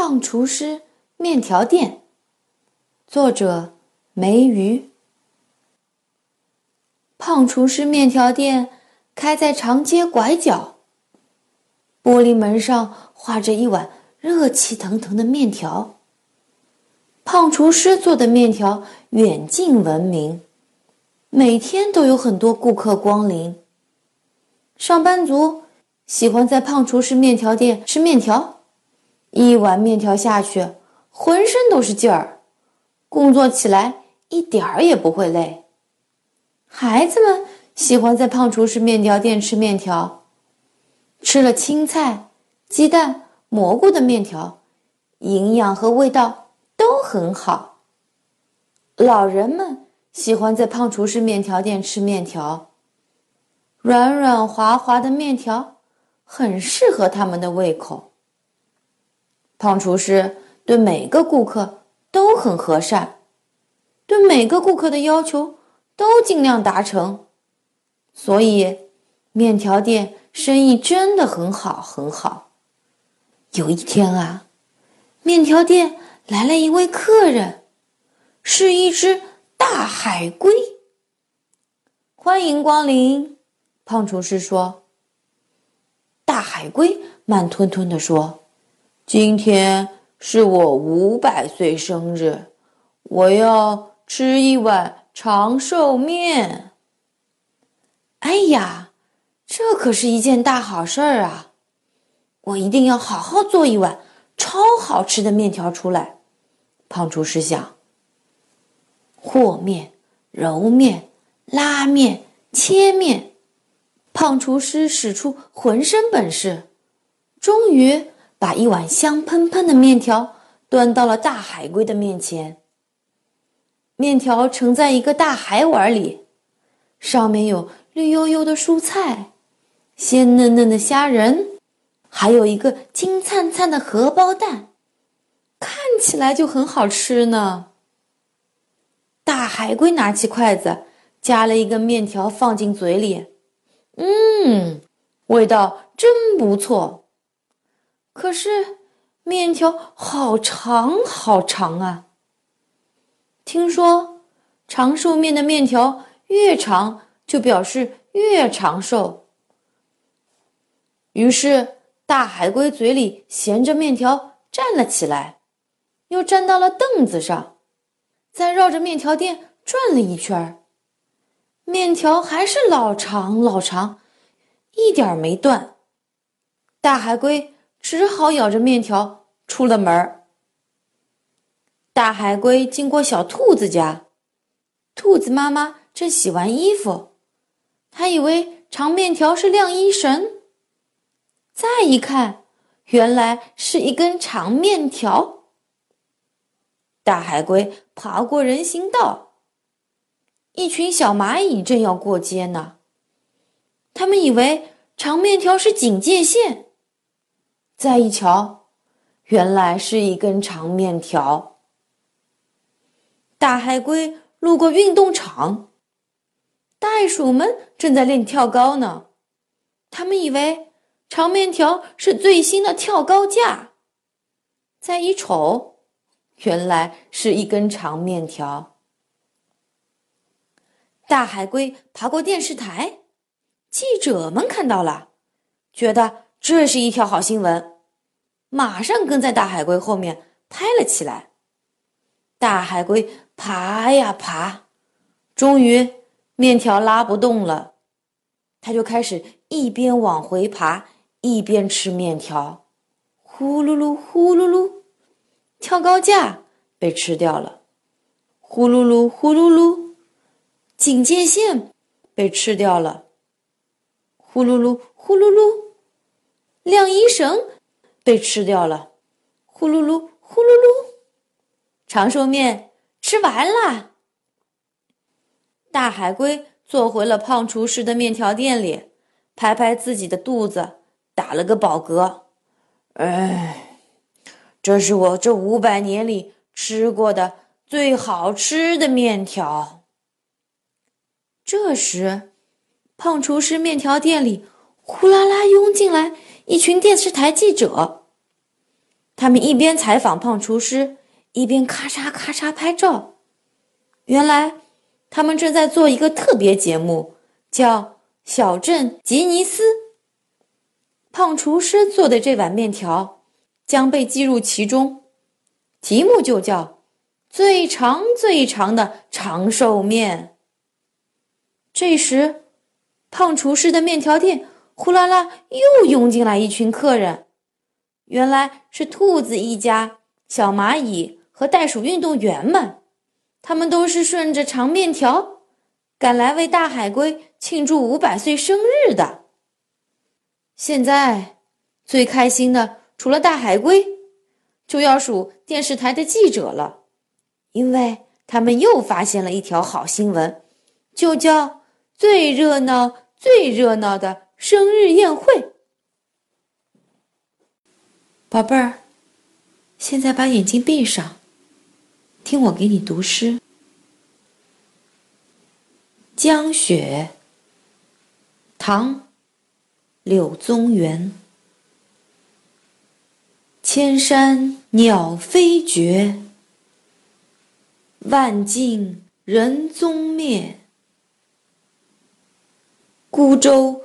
胖厨师面条店，作者梅鱼。胖厨师面条店开在长街拐角，玻璃门上画着一碗热气腾腾的面条。胖厨师做的面条远近闻名，每天都有很多顾客光临。上班族喜欢在胖厨师面条店吃面条，一碗面条下去，浑身都是劲儿，工作起来一点儿也不会累。孩子们喜欢在胖厨师面条店吃面条，吃了青菜、鸡蛋、蘑菇的面条，营养和味道。都很好。老人们喜欢在胖厨师面条店吃面条，软软滑滑的面条很适合他们的胃口。胖厨师对每个顾客都很和善，对每个顾客的要求都尽量达成，所以面条店生意真的很好很好。有一天啊，面条店。来了一位客人，是一只大海龟。欢迎光临，胖厨师说。大海龟慢吞吞地说：“今天是我五百岁生日，我要吃一碗长寿面。”哎呀，这可是一件大好事儿啊！我一定要好好做一碗超好吃的面条出来。胖厨师想：和面、揉面、拉面、切面，胖厨师使出浑身本事，终于把一碗香喷喷的面条端到了大海龟的面前。面条盛在一个大海碗里，上面有绿油油的蔬菜、鲜嫩嫩的虾仁，还有一个金灿灿的荷包蛋。看起来就很好吃呢。大海龟拿起筷子，夹了一根面条放进嘴里，嗯，味道真不错。可是面条好长好长啊！听说长寿面的面条越长，就表示越长寿。于是大海龟嘴里衔着面条站了起来。又站到了凳子上，再绕着面条店转了一圈儿面条还是老长老长，一点没断。大海龟只好咬着面条出了门。大海龟经过小兔子家，兔子妈妈正洗完衣服，他以为长面条是晾衣绳，再一看，原来是一根长面条。大海龟爬过人行道，一群小蚂蚁正要过街呢。他们以为长面条是警戒线，再一瞧，原来是一根长面条。大海龟路过运动场，袋鼠们正在练跳高呢。他们以为长面条是最新的跳高架，再一瞅。原来是一根长面条。大海龟爬过电视台，记者们看到了，觉得这是一条好新闻，马上跟在大海龟后面拍了起来。大海龟爬呀爬，终于面条拉不动了，它就开始一边往回爬，一边吃面条，呼噜噜，呼噜噜。跳高架被吃掉了，呼噜噜呼噜噜，警戒线被吃掉了，呼噜噜呼噜噜，晾衣绳被吃掉了，呼噜噜呼噜噜，长寿面吃完了。大海龟坐回了胖厨师的面条店里，拍拍自己的肚子，打了个饱嗝，哎。这是我这五百年里吃过的最好吃的面条。这时，胖厨师面条店里呼啦啦涌进来一群电视台记者。他们一边采访胖厨师，一边咔嚓咔嚓拍照。原来，他们正在做一个特别节目，叫《小镇吉尼斯》。胖厨师做的这碗面条将被记入其中，题目就叫“最长最长的长寿面”。这时，胖厨师的面条店呼啦啦又涌进来一群客人。原来是兔子一家、小蚂蚁和袋鼠运动员们，他们都是顺着长面条赶来为大海龟庆祝五百岁生日的。现在最开心的除了大海龟，就要数电视台的记者了，因为他们又发现了一条好新闻，就叫“最热闹、最热闹的生日宴会”。宝贝儿，现在把眼睛闭上，听我给你读诗。《江雪》唐·柳宗元。千山鸟飞绝，万径人踪灭。孤舟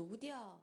独钓。